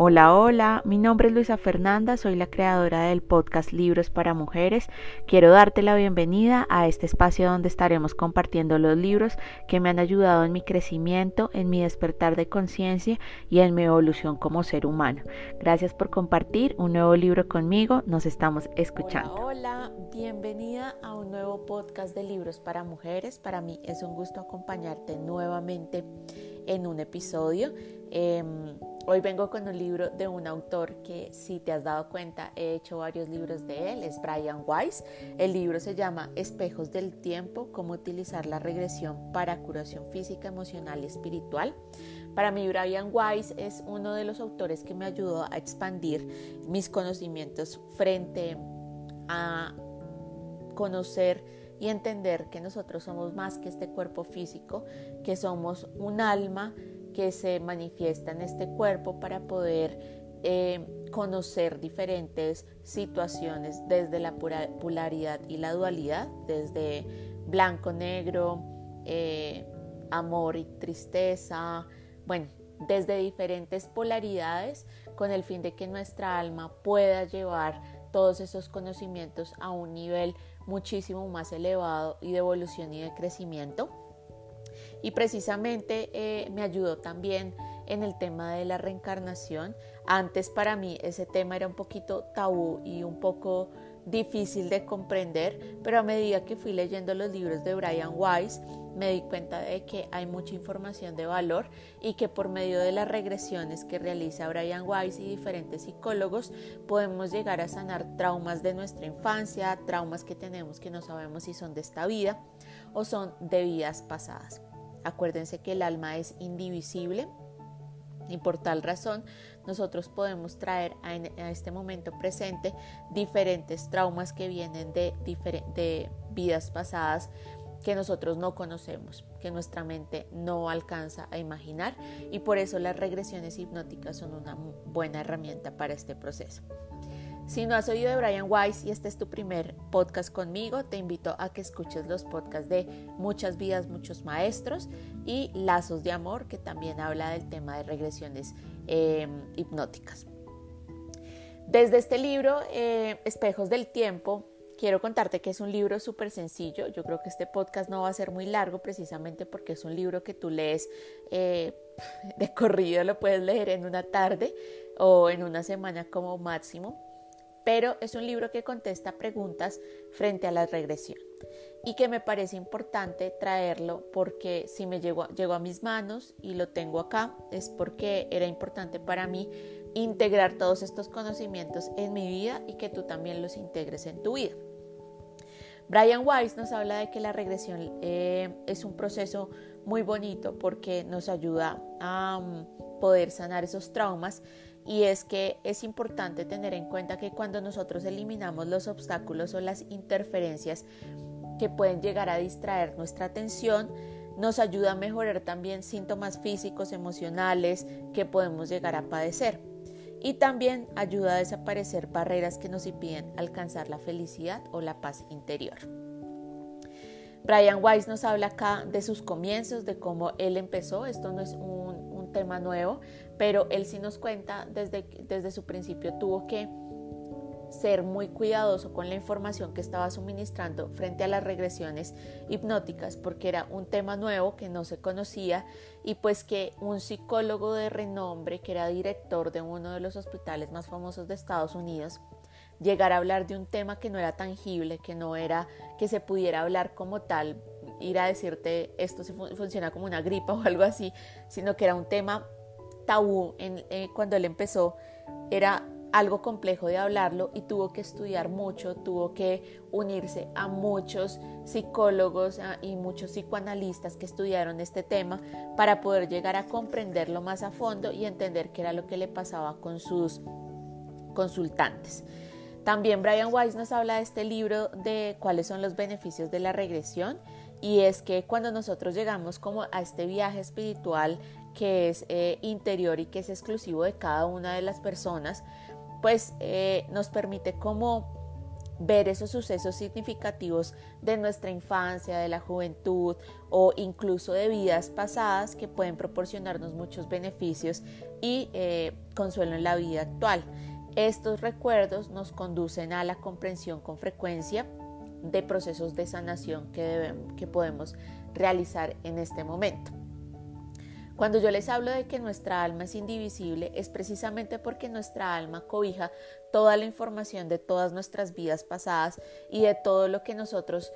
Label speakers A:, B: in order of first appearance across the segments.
A: Hola, hola, mi nombre es Luisa Fernanda, soy la creadora del podcast Libros para Mujeres. Quiero darte la bienvenida a este espacio donde estaremos compartiendo los libros que me han ayudado en mi crecimiento, en mi despertar de conciencia y en mi evolución como ser humano. Gracias por compartir un nuevo libro conmigo, nos estamos escuchando.
B: Hola, hola, bienvenida a un nuevo podcast de Libros para Mujeres. Para mí es un gusto acompañarte nuevamente en un episodio. Em, hoy vengo con un libro de un autor que si te has dado cuenta he hecho varios libros de él, es Brian Weiss. El libro se llama Espejos del Tiempo, cómo utilizar la regresión para curación física, emocional y espiritual. Para mí Brian Weiss es uno de los autores que me ayudó a expandir mis conocimientos frente a conocer y entender que nosotros somos más que este cuerpo físico, que somos un alma que se manifiesta en este cuerpo para poder eh, conocer diferentes situaciones desde la polaridad y la dualidad, desde blanco-negro, eh, amor y tristeza, bueno, desde diferentes polaridades con el fin de que nuestra alma pueda llevar todos esos conocimientos a un nivel muchísimo más elevado y de evolución y de crecimiento. Y precisamente eh, me ayudó también en el tema de la reencarnación. Antes para mí ese tema era un poquito tabú y un poco difícil de comprender, pero a medida que fui leyendo los libros de Brian Weiss, me di cuenta de que hay mucha información de valor y que por medio de las regresiones que realiza Brian Weiss y diferentes psicólogos podemos llegar a sanar traumas de nuestra infancia, traumas que tenemos que no sabemos si son de esta vida o son de vidas pasadas. Acuérdense que el alma es indivisible y por tal razón nosotros podemos traer a, este momento presente diferentes traumas que vienen de, de vidas pasadas que nosotros no conocemos, que nuestra mente no alcanza a imaginar y por eso las regresiones hipnóticas son una buena herramienta para este proceso. Si no has oído de Brian Weiss y este es tu primer podcast conmigo, te invito a que escuches los podcasts de Muchas vidas, muchos maestros y Lazos de Amor, que también habla del tema de regresiones em, hipnóticas. Desde este libro, eh, Espejos del Tiempo, quiero contarte que es un libro súper sencillo. Yo creo que este podcast no va a ser muy largo precisamente porque es un libro que tú lees eh, de corrido, lo puedes leer en una tarde o en una semana como máximo pero es un libro que contesta preguntas frente a la regresión y que me parece importante traerlo porque si me llegó, llegó a mis manos y lo tengo acá es porque era importante para mí integrar todos estos conocimientos en mi vida y que tú también los integres en tu vida. Brian Weiss nos habla de que la regresión eh, es un proceso muy bonito porque nos ayuda a mm, poder sanar esos traumas y es que es importante tener en cuenta que cuando nosotros eliminamos los obstáculos o las interferencias que pueden llegar a distraer nuestra atención, nos ayuda a mejorar también síntomas físicos, emocionales que podemos llegar a padecer. Y también ayuda a desaparecer barreras que nos impiden alcanzar la felicidad o la paz interior. Brian Weiss nos habla acá de sus comienzos, de cómo él empezó. Esto no es un, un tema nuevo, pero él sí nos cuenta desde, desde su principio tuvo que ser muy cuidadoso con la información que estaba suministrando frente a las regresiones hipnóticas porque era un tema nuevo que no se conocía y pues que un psicólogo de renombre que era director de uno de los hospitales más famosos de Estados Unidos llegar a hablar de un tema que no era tangible, que no era que se pudiera hablar como tal, ir a decirte esto se funciona como una gripa o algo así, sino que era un tema tabú eh, cuando él empezó, era algo complejo de hablarlo y tuvo que estudiar mucho, tuvo que unirse a muchos psicólogos ah, y muchos psicoanalistas que estudiaron este tema para poder llegar a comprenderlo más a fondo y entender qué era lo que le pasaba con sus consultantes. También Brian Weiss nos habla de este libro de cuáles son los beneficios de la regresión y es que cuando nosotros llegamos como a este viaje espiritual que es eh, interior y que es exclusivo de cada una de las personas, pues eh, nos permite como ver esos sucesos significativos de nuestra infancia, de la juventud o incluso de vidas pasadas que pueden proporcionarnos muchos beneficios y eh, consuelo en la vida actual. Estos recuerdos nos conducen a la comprensión con frecuencia de procesos de sanación que, debemos, que podemos realizar en este momento. Cuando yo les hablo de que nuestra alma es indivisible, es precisamente porque nuestra alma cobija toda la información de todas nuestras vidas pasadas y de todo lo que nosotros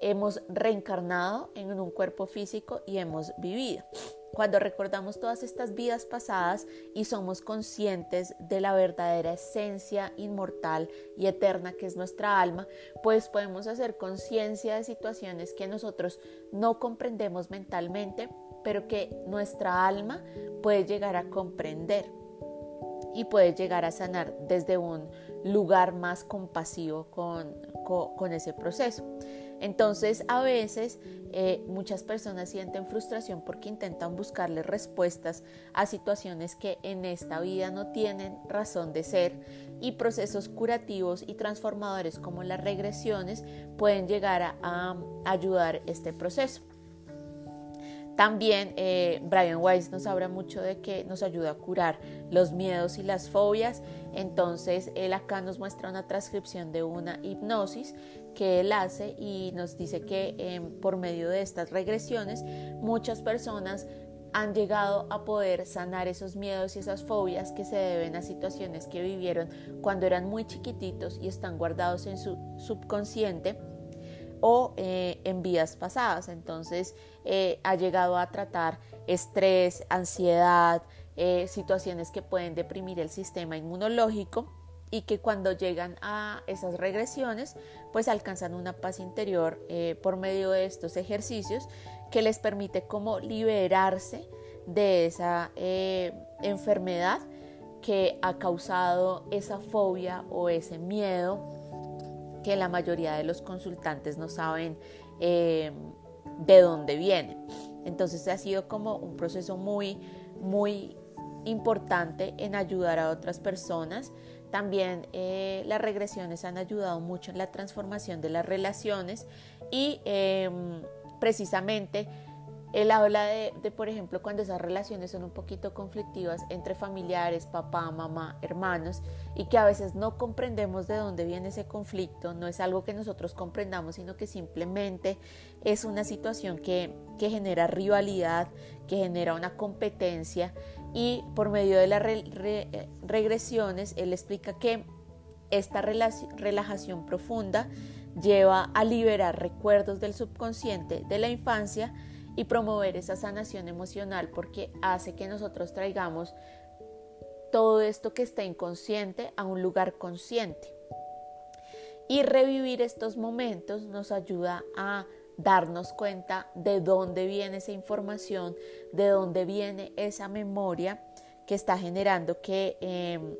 B: hemos reencarnado en un cuerpo físico y hemos vivido. Cuando recordamos todas estas vidas pasadas y somos conscientes de la verdadera esencia inmortal y eterna que es nuestra alma, pues podemos hacer conciencia de situaciones que nosotros no comprendemos mentalmente, pero que nuestra alma puede llegar a comprender y puede llegar a sanar desde un lugar más compasivo con, con, ese proceso. Entonces a veces eh, muchas personas sienten frustración porque intentan buscarle respuestas a situaciones que en esta vida no tienen razón de ser y procesos curativos y transformadores como las regresiones pueden llegar a ayudar este proceso. También eh, Brian Weiss nos habla mucho de que nos ayuda a curar los miedos y las fobias. Entonces, él acá nos muestra una transcripción de una hipnosis que él hace y nos dice que em, por medio de estas regresiones muchas personas han llegado a poder sanar esos miedos y esas fobias que se deben a situaciones que vivieron cuando eran muy chiquititos y están guardados en su subconsciente o eh, en vidas pasadas. Entonces eh, ha llegado a tratar estrés, ansiedad, eh, situaciones que pueden deprimir el sistema inmunológico y que cuando llegan a esas regresiones pues alcanzan una paz interior por medio de estos ejercicios que les permite como liberarse de esa enfermedad que ha causado esa fobia o ese miedo que la mayoría de los consultantes no saben eh, de dónde viene. Entonces ha sido como un proceso muy, muy importante en ayudar a otras personas. También eh, las regresiones han ayudado mucho en la transformación de las relaciones y em, precisamente él habla de, por ejemplo, cuando esas relaciones son un poquito conflictivas entre familiares, papá, mamá, hermanos, y que a veces no comprendemos de dónde viene ese conflicto, no es algo que nosotros comprendamos, sino que simplemente es una situación que, genera rivalidad, que genera una competencia, y por medio de las regresiones, él explica que esta relajación profunda lleva a liberar recuerdos del subconsciente de la infancia, y promover esa sanación emocional porque hace que nosotros traigamos todo esto que está inconsciente a un lugar consciente. Y revivir estos momentos nos ayuda a darnos cuenta de dónde viene esa información, de dónde viene esa memoria que está generando que em,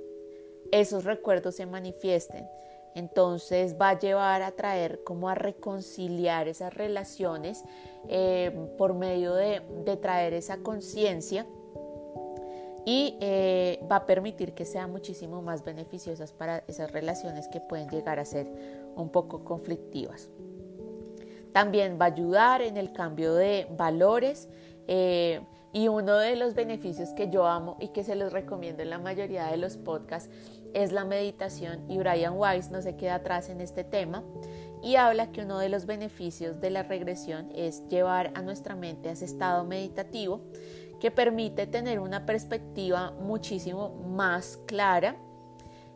B: esos recuerdos se manifiesten. Entonces va a llevar a traer como a reconciliar esas relaciones eh, por medio de, traer esa conciencia y eh, va a permitir que sean muchísimo más beneficiosas para esas relaciones que pueden llegar a ser un poco conflictivas. También va a ayudar en el cambio de valores eh, y uno de los beneficios que yo amo y que se los recomiendo en la mayoría de los podcasts es la meditación y Brian Weiss no se queda atrás en este tema y habla que uno de los beneficios de la regresión es llevar a nuestra mente a ese estado meditativo que permite tener una perspectiva muchísimo más clara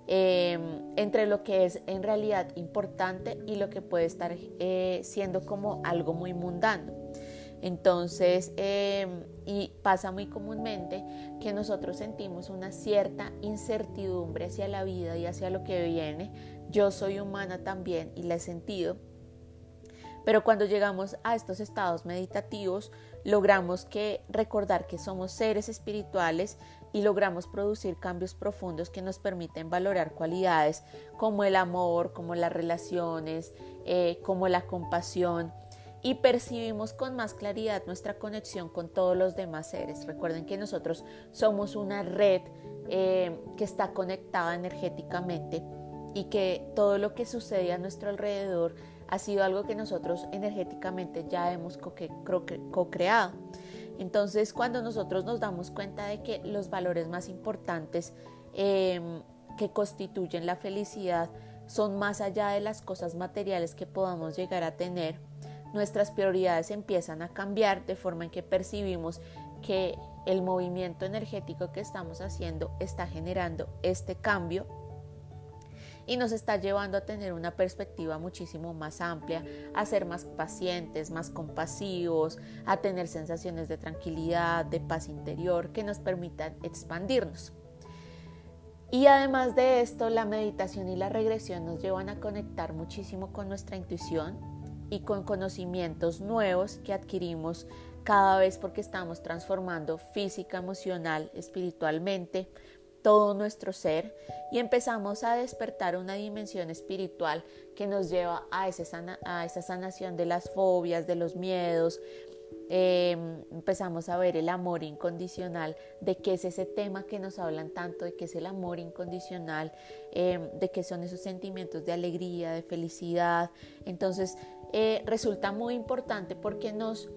B: em, entre lo que es en realidad importante y lo que puede estar eh, siendo como algo muy mundano. Entonces, em, y pasa muy comúnmente que nosotros sentimos una cierta incertidumbre hacia la vida y hacia lo que viene. Yo soy humana también y la he sentido. Pero cuando llegamos a estos estados meditativos, logramos que recordar que somos seres espirituales y logramos producir cambios profundos que nos permiten valorar cualidades como el amor, como las relaciones, eh, como la compasión y percibimos con más claridad nuestra conexión con todos los demás seres. Recuerden que nosotros somos una red eh, que está conectada energéticamente y que todo lo que sucede a nuestro alrededor ha sido algo que nosotros energéticamente ya hemos co-creado. Entonces, cuando nosotros nos damos cuenta de que los valores más importantes em, que constituyen la felicidad son más allá de las cosas materiales que podamos llegar a tener, nuestras prioridades empiezan a cambiar de forma en que percibimos que el movimiento energético que estamos haciendo está generando este cambio y nos está llevando a tener una perspectiva muchísimo más amplia, a ser más pacientes, más compasivos, a tener sensaciones de tranquilidad, de paz interior que nos permitan expandirnos. Y además de esto, la meditación y la regresión nos llevan a conectar muchísimo con nuestra intuición y con conocimientos nuevos que adquirimos cada vez porque estamos transformando física, emocional, espiritualmente, todo nuestro ser y empezamos a despertar una dimensión espiritual que nos lleva a, a esa sanación de las fobias, de los miedos. Em, empezamos a ver el amor incondicional, de qué es ese tema que nos hablan tanto, de qué es el amor incondicional, em, de qué son esos sentimientos de alegría, de felicidad. Entonces eh, resulta muy importante porque nos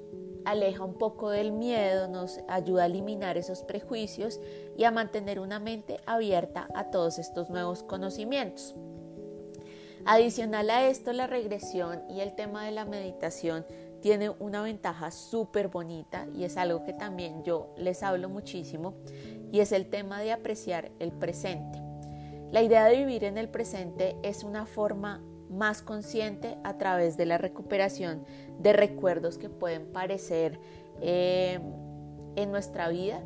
B: aleja un poco del miedo, nos ayuda a eliminar esos prejuicios y a mantener una mente abierta a todos estos nuevos conocimientos. Adicional a esto, la regresión y el tema de la meditación tiene una ventaja súper bonita y es algo que también yo les hablo muchísimo y es el tema de apreciar el presente. La idea de vivir en el presente es una forma más consciente a través de la recuperación de recuerdos que pueden parecer eh, en nuestra vida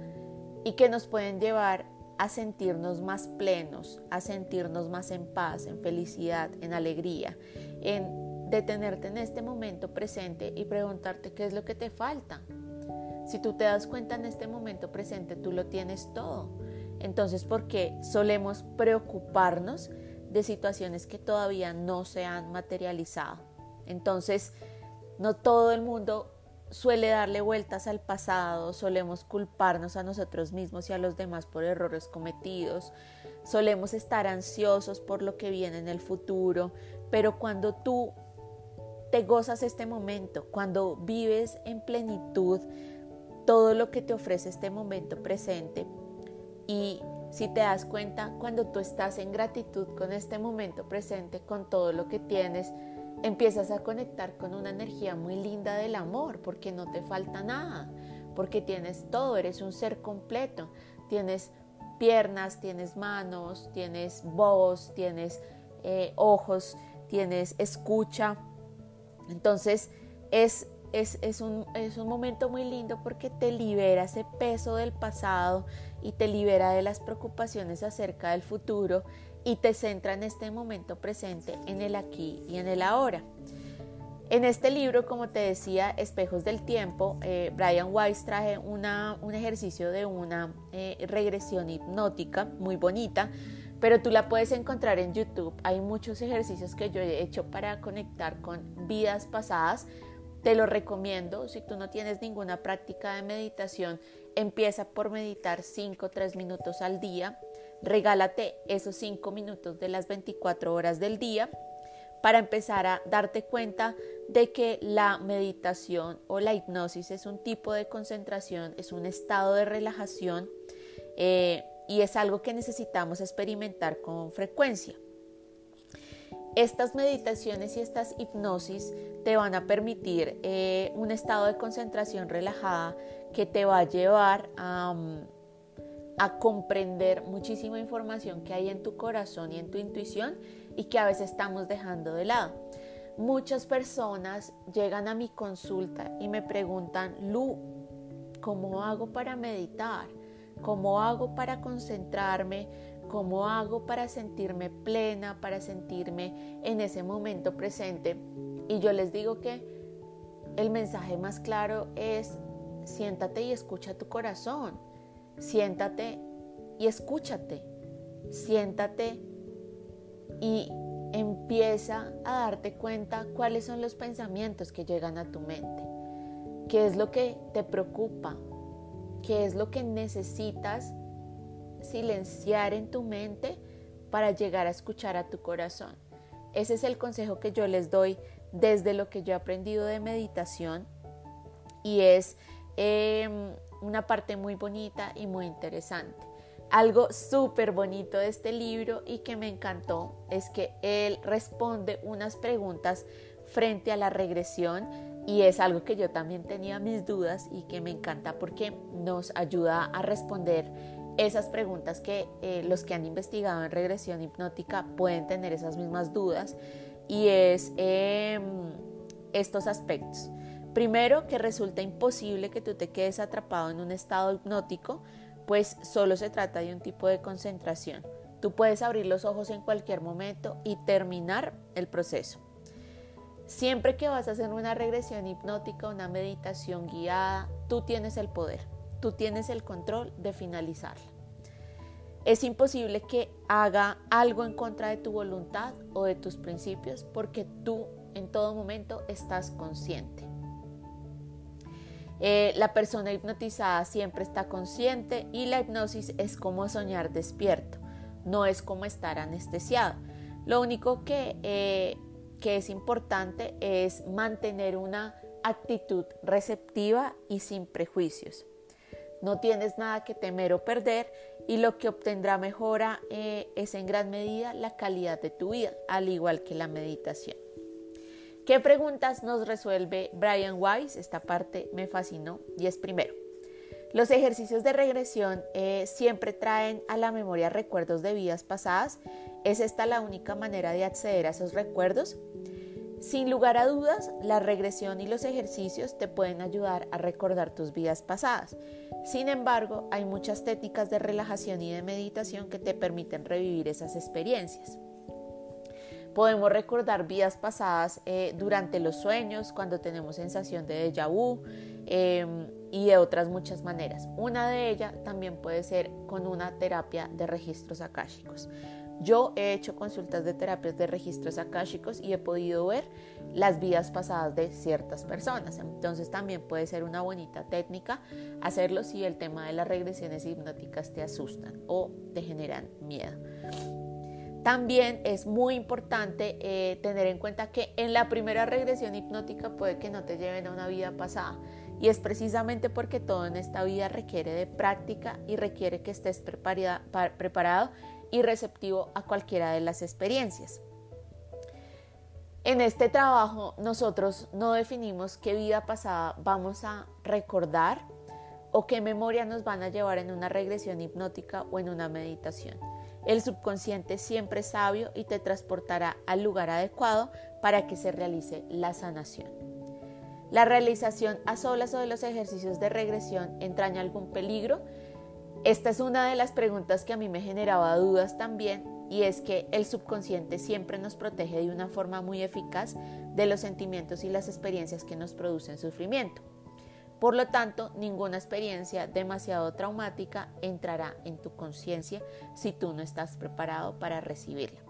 B: y que nos pueden llevar a sentirnos más plenos, a sentirnos más en paz, en felicidad, en alegría, en detenerte en este momento presente y preguntarte qué es lo que te falta. Si tú te das cuenta en este momento presente, tú lo tienes todo. Entonces, ¿por qué solemos preocuparnos de situaciones que todavía no se han materializado. Entonces, no todo el mundo suele darle vueltas al pasado, solemos culparnos a nosotros mismos y a los demás por errores cometidos, solemos estar ansiosos por lo que viene en el futuro, pero cuando tú te gozas este momento, cuando vives en plenitud todo lo que te ofrece este momento presente y si te das cuenta, cuando tú estás en gratitud con este momento presente, con todo lo que tienes, empiezas a conectar con una energía muy linda del amor, porque no te falta nada, porque tienes todo, eres un ser completo, tienes piernas, tienes manos, tienes voz, tienes eh, ojos, tienes escucha. Entonces es es, un, es, un, momento muy lindo porque te libera ese peso del pasado y te libera de las preocupaciones acerca del futuro y te centra en este momento presente, en el aquí y en el ahora. En este libro, como te decía, Espejos del Tiempo, eh, Brian Weiss traje una, un ejercicio de una eh, regresión hipnótica muy bonita, pero tú la puedes encontrar en YouTube. Hay muchos ejercicios que yo he hecho para conectar con vidas pasadas te lo recomiendo, si tú no tienes ninguna práctica de meditación, empieza por meditar 5 o 3 minutos al día. Regálate esos 5 minutos de las 24 horas del día para empezar a darte cuenta de que la meditación o la hipnosis es un tipo de concentración, es un estado de relajación eh, y es algo que necesitamos experimentar con frecuencia. Estas meditaciones y estas hipnosis te van a permitir eh, un estado de concentración relajada que te va a llevar a, a comprender muchísima información que hay en tu corazón y en tu intuición y que a veces estamos dejando de lado. Muchas personas llegan a mi consulta y me preguntan, Lu, ¿cómo hago para meditar? ¿Cómo hago para concentrarme? ¿Cómo hago para sentirme plena, para sentirme en ese momento presente? Y yo les digo que el mensaje más claro es siéntate y escucha tu corazón. Siéntate y escúchate. Siéntate y empieza a darte cuenta cuáles son los pensamientos que llegan a tu mente. ¿Qué es lo que te preocupa? ¿Qué es lo que necesitas silenciar en tu mente para llegar a escuchar a tu corazón. Ese es el consejo que yo les doy desde lo que yo he aprendido de meditación y es em, una parte muy bonita y muy interesante. Algo súper bonito de este libro y que me encantó es que él responde unas preguntas frente a la regresión y es algo que yo también tenía mis dudas y que me encanta porque nos ayuda a responder esas preguntas que eh, los que han investigado en regresión hipnótica pueden tener esas mismas dudas y es em, estos aspectos. Primero, que resulta imposible que tú te quedes atrapado en un estado hipnótico pues solo se trata de un tipo de concentración. Tú puedes abrir los ojos en cualquier momento y terminar el proceso. Siempre que vas a hacer una regresión hipnótica, una meditación guiada, tú tienes el poder, tú tienes el control de finalizarla. Es imposible que haga algo en contra de tu voluntad o de tus principios porque tú en todo momento estás consciente. Eh, la persona hipnotizada siempre está consciente y la hipnosis es como soñar despierto, no es como estar anestesiado. Lo único que, eh, que es importante es mantener una actitud receptiva y sin prejuicios. No tienes nada que temer o perder y lo que obtendrá mejora eh, es en gran medida la calidad de tu vida, al igual que la meditación. ¿Qué preguntas nos resuelve Brian Weiss? Esta parte me fascinó y es primero. Los ejercicios de regresión eh, siempre traen a la memoria recuerdos de vidas pasadas. ¿Es esta la única manera de acceder a esos recuerdos? Sin lugar a dudas, la regresión y los ejercicios te pueden ayudar a recordar tus vidas pasadas. Sin embargo, hay muchas técnicas de relajación y de meditación que te permiten revivir esas experiencias. Podemos recordar vidas pasadas eh, durante los sueños, cuando tenemos sensación de déjà vu em, y de otras muchas maneras. Una de ellas también puede ser con una terapia de registros akáshicos. Yo he hecho consultas de terapias de registros akáshicos y he podido ver las vidas pasadas de ciertas personas. Entonces también puede ser una bonita técnica hacerlo si el tema de las regresiones hipnóticas te asustan o te generan miedo. También es muy importante eh, tener en cuenta que en la primera regresión hipnótica puede que no te lleven a una vida pasada y es precisamente porque todo en esta vida requiere de práctica y requiere que estés preparado y receptivo a cualquiera de las experiencias. En este trabajo nosotros no definimos qué vida pasada vamos a recordar o qué memoria nos van a llevar en una regresión hipnótica o en una meditación. El subconsciente siempre es sabio y te transportará al lugar adecuado para que se realice la sanación. ¿La realización a solas o de los ejercicios de regresión entraña algún peligro? Esta es una de las preguntas que a mí me generaba dudas también y es que el subconsciente siempre nos protege de una forma muy eficaz de los sentimientos y las experiencias que nos producen sufrimiento. Por lo tanto, ninguna experiencia demasiado traumática entrará en tu conciencia si tú no estás preparado para recibirla.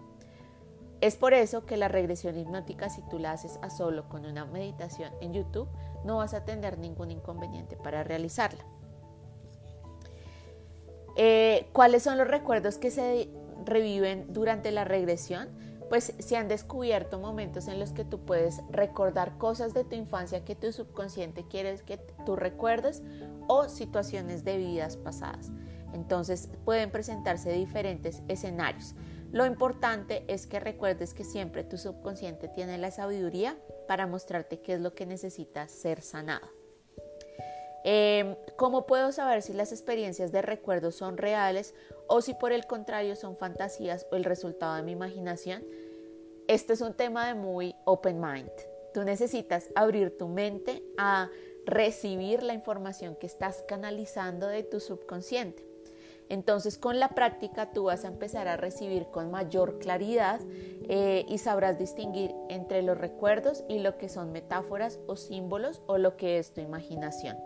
B: Es por eso que la regresión hipnótica, si tú la haces a solo con una meditación en YouTube, no vas a tener ningún inconveniente para realizarla. Eh, ¿Cuáles son los recuerdos que se reviven durante la regresión? pues se han descubierto momentos en los que tú puedes recordar cosas de tu infancia que tu subconsciente quiere que tú recuerdes o situaciones de vidas pasadas. Entonces pueden presentarse diferentes escenarios. Lo importante es que recuerdes que siempre tu subconsciente tiene la sabiduría para mostrarte qué es lo que necesita ser sanado. Em, ¿Cómo puedo saber si las experiencias de recuerdo son reales o si por el contrario son fantasías o el resultado de mi imaginación? Este es un tema de muy open mind. Tú necesitas abrir tu mente a recibir la información que estás canalizando de tu subconsciente. Entonces con la práctica tú vas a empezar a recibir con mayor claridad eh, y sabrás distinguir entre los recuerdos y lo que son metáforas o símbolos o lo que es tu imaginación.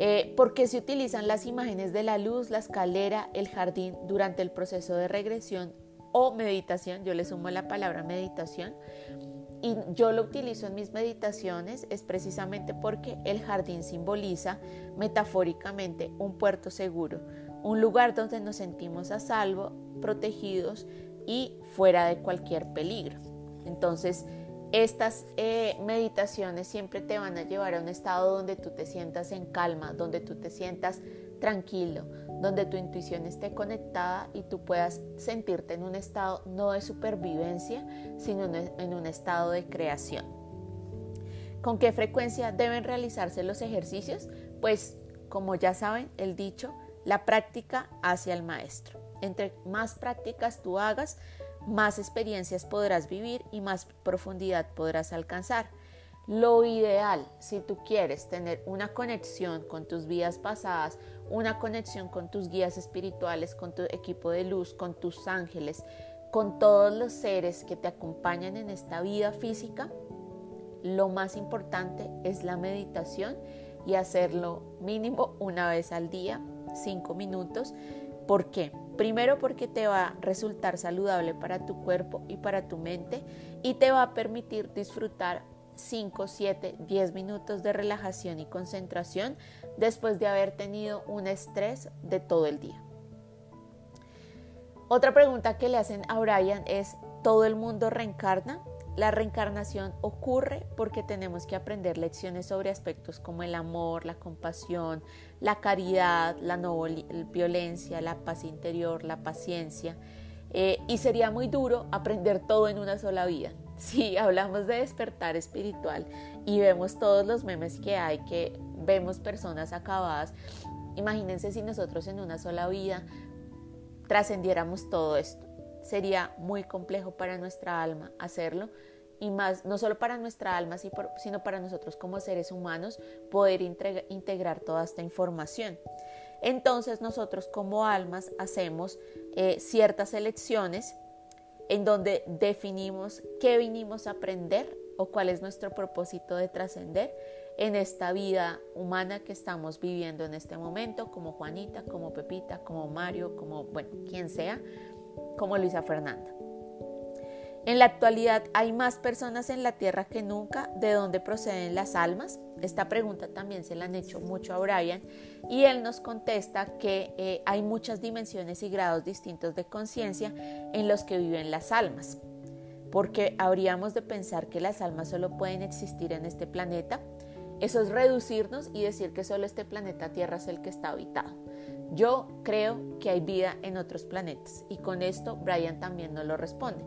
B: Eh, ¿Por qué se utilizan las imágenes de la luz, la escalera, el jardín durante el proceso de regresión o meditación? Yo le sumo la palabra meditación. Y yo lo utilizo en mis meditaciones es precisamente porque el jardín simboliza metafóricamente un puerto seguro, un lugar donde nos sentimos a salvo, protegidos y fuera de cualquier peligro. Entonces, estas eh, meditaciones siempre te van a llevar a un estado donde tú te sientas en calma, donde tú te sientas tranquilo, donde tu intuición esté conectada y tú puedas sentirte en un estado no de supervivencia, sino en un estado de creación. ¿Con qué frecuencia deben realizarse los ejercicios? Pues como ya saben, el dicho, la práctica hacia el maestro. Entre más prácticas tú hagas, más experiencias podrás vivir y más profundidad podrás alcanzar. Lo ideal, si tú quieres tener una conexión con tus vidas pasadas, una conexión con tus guías espirituales, con tu equipo de luz, con tus ángeles, con todos los seres que te acompañan en esta vida física, lo más importante es la meditación y hacerlo mínimo una vez al día, cinco minutos. ¿Por qué? Primero porque te va a resultar saludable para tu cuerpo y para tu mente y te va a permitir disfrutar 5, 7, 10 minutos de relajación y concentración después de haber tenido un estrés de todo el día. Otra pregunta que le hacen a Brian es, ¿todo el mundo reencarna? La reencarnación ocurre porque tenemos que aprender lecciones sobre aspectos como el amor, la compasión, la caridad, la no violencia, la paz interior, la paciencia. Eh, y sería muy duro aprender todo en una sola vida. Si hablamos de despertar espiritual y vemos todos los memes que hay, que vemos personas acabadas, imagínense si nosotros en una sola vida trascendiéramos todo esto sería muy complejo para nuestra alma hacerlo y más, no solo para nuestra alma, sino para nosotros como seres humanos, poder integrar toda esta información. Entonces nosotros como almas hacemos eh, ciertas elecciones en donde definimos qué vinimos a aprender o cuál es nuestro propósito de trascender en esta vida humana que estamos viviendo en este momento, como Juanita, como Pepita, como Mario, como, bueno, quien sea, como Luisa Fernanda. En la actualidad hay más personas en la Tierra que nunca. ¿De dónde proceden las almas? Esta pregunta también se la han hecho mucho a Brian y él nos contesta que eh, hay muchas dimensiones y grados distintos de conciencia en los que viven las almas. Porque habríamos de pensar que las almas solo pueden existir en este planeta. Eso es reducirnos y decir que solo este planeta Tierra es el que está habitado. Yo creo que hay vida en otros planetas y con esto Brian también nos lo responde.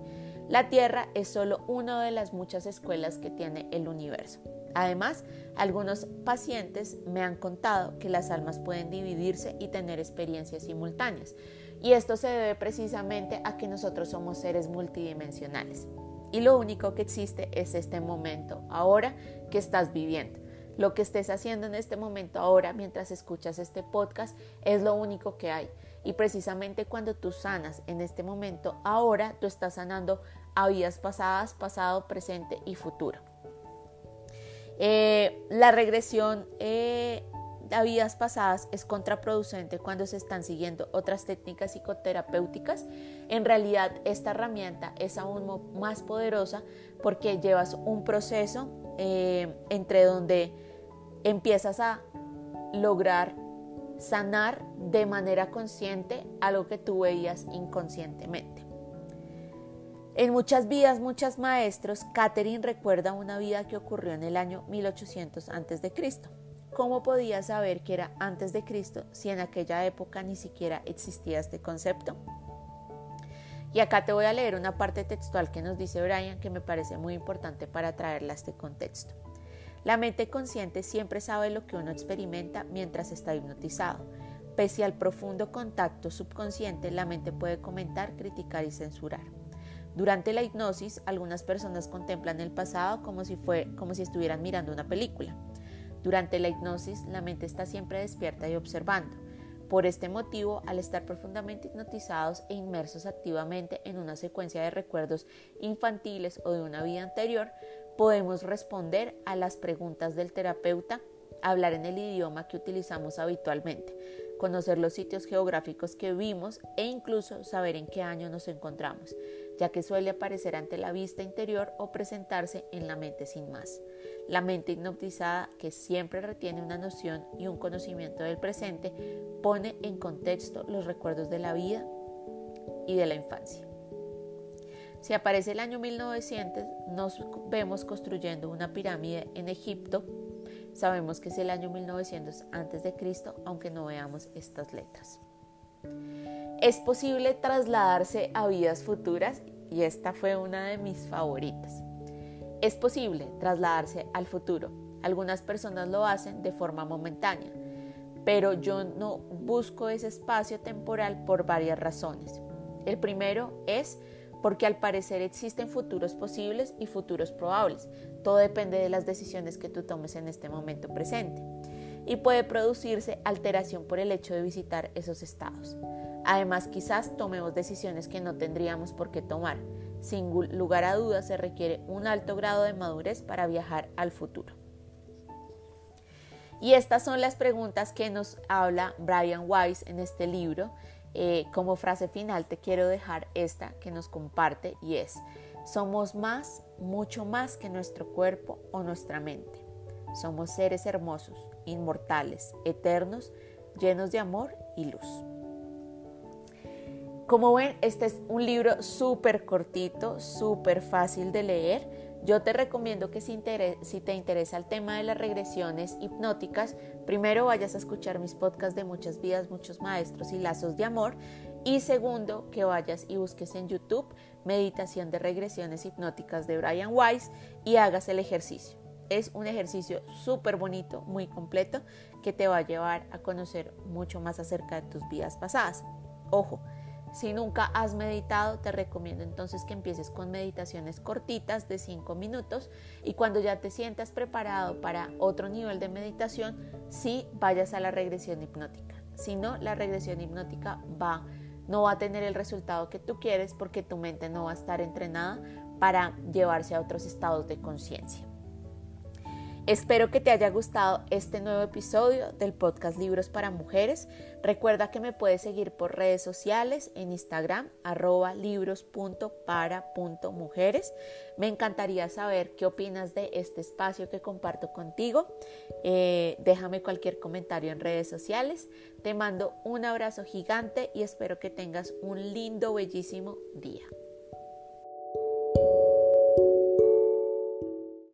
B: La Tierra es solo una de las muchas escuelas que tiene el universo. Además, algunos pacientes me han contado que las almas pueden dividirse y tener experiencias simultáneas. Y esto se debe precisamente a que nosotros somos seres multidimensionales. Y lo único que existe es este momento, ahora que estás viviendo. Lo que estés haciendo en este momento ahora mientras escuchas este podcast es lo único que hay. Y precisamente cuando tú sanas en este momento, ahora tú estás sanando a vidas pasadas, pasado, presente y futuro. Eh, la regresión eh, a vidas pasadas es contraproducente cuando se están siguiendo otras técnicas psicoterapéuticas. En realidad esta herramienta es aún más poderosa porque llevas un proceso eh, entre donde empiezas a lograr sanar de manera consciente algo que tú veías inconscientemente. En muchas vidas, muchos maestros, Catherine recuerda una vida que ocurrió en el año 1800 a.C. ¿Cómo podía saber que era antes de Cristo si en aquella época ni siquiera existía este concepto? Y acá te voy a leer una parte textual que nos dice Brian que me parece muy importante para traerla a este contexto. La mente consciente siempre sabe lo que uno experimenta mientras está hipnotizado. Pese al profundo contacto subconsciente, la mente puede comentar, criticar y censurar. Durante la hipnosis, algunas personas contemplan el pasado como si, fue, como si estuvieran mirando una película. Durante la hipnosis, la mente está siempre despierta y observando. Por este motivo, al estar profundamente hipnotizados e inmersos activamente en una secuencia de recuerdos infantiles o de una vida anterior, Podemos responder a las preguntas del terapeuta, hablar en el idioma que utilizamos habitualmente, conocer los sitios geográficos que vimos e incluso saber en qué año nos encontramos, ya que suele aparecer ante la vista interior o presentarse en la mente sin más. La mente hipnotizada, que siempre retiene una noción y un conocimiento del presente, pone en contexto los recuerdos de la vida y de la infancia. Si aparece el año 1900, nos vemos construyendo una pirámide en Egipto. Sabemos que es el año 1900 antes de Cristo, aunque no veamos estas letras. Es posible trasladarse a vidas futuras y esta fue una de mis favoritas. Es posible trasladarse al futuro. Algunas personas lo hacen de forma momentánea, pero yo no busco ese espacio temporal por varias razones. El primero es porque al parecer existen futuros posibles y futuros probables. Todo depende de las decisiones que tú tomes en este momento presente. Y puede producirse alteración por el hecho de visitar esos estados. Además, quizás tomemos decisiones que no tendríamos por qué tomar. Sin lugar a dudas, se requiere un alto grado de madurez para viajar al futuro. Y estas son las preguntas que nos habla Brian Weiss en este libro eh, como frase final te quiero dejar esta que nos comparte y es, somos más, mucho más que nuestro cuerpo o nuestra mente. Somos seres hermosos, inmortales, eternos, llenos de amor y luz. Como ven, este es un libro súper cortito, súper fácil de leer yo te recomiendo que si, te interesa el tema de las regresiones hipnóticas, primero vayas a escuchar mis podcasts de muchas vidas, muchos maestros y lazos de amor. Y segundo, que vayas y busques en YouTube meditación de regresiones hipnóticas de Brian Weiss y hagas el ejercicio. Es un ejercicio súper bonito, muy completo, que te va a llevar a conocer mucho más acerca de tus vidas pasadas. Ojo, si nunca has meditado, te recomiendo entonces que empieces con meditaciones cortitas de 5 minutos y cuando ya te sientas preparado para otro nivel de meditación, sí vayas a la regresión hipnótica. Si no, la regresión hipnótica va, no va a tener el resultado que tú quieres porque tu mente no va a estar entrenada para llevarse a otros estados de conciencia. Espero que te haya gustado este nuevo episodio del podcast Libros para Mujeres. Recuerda que me puedes seguir por redes sociales en Instagram arroba libros.para.mujeres. Me encantaría saber qué opinas de este espacio que comparto contigo. Eh, déjame cualquier comentario en redes sociales. Te mando un abrazo gigante y espero que tengas un lindo, bellísimo día.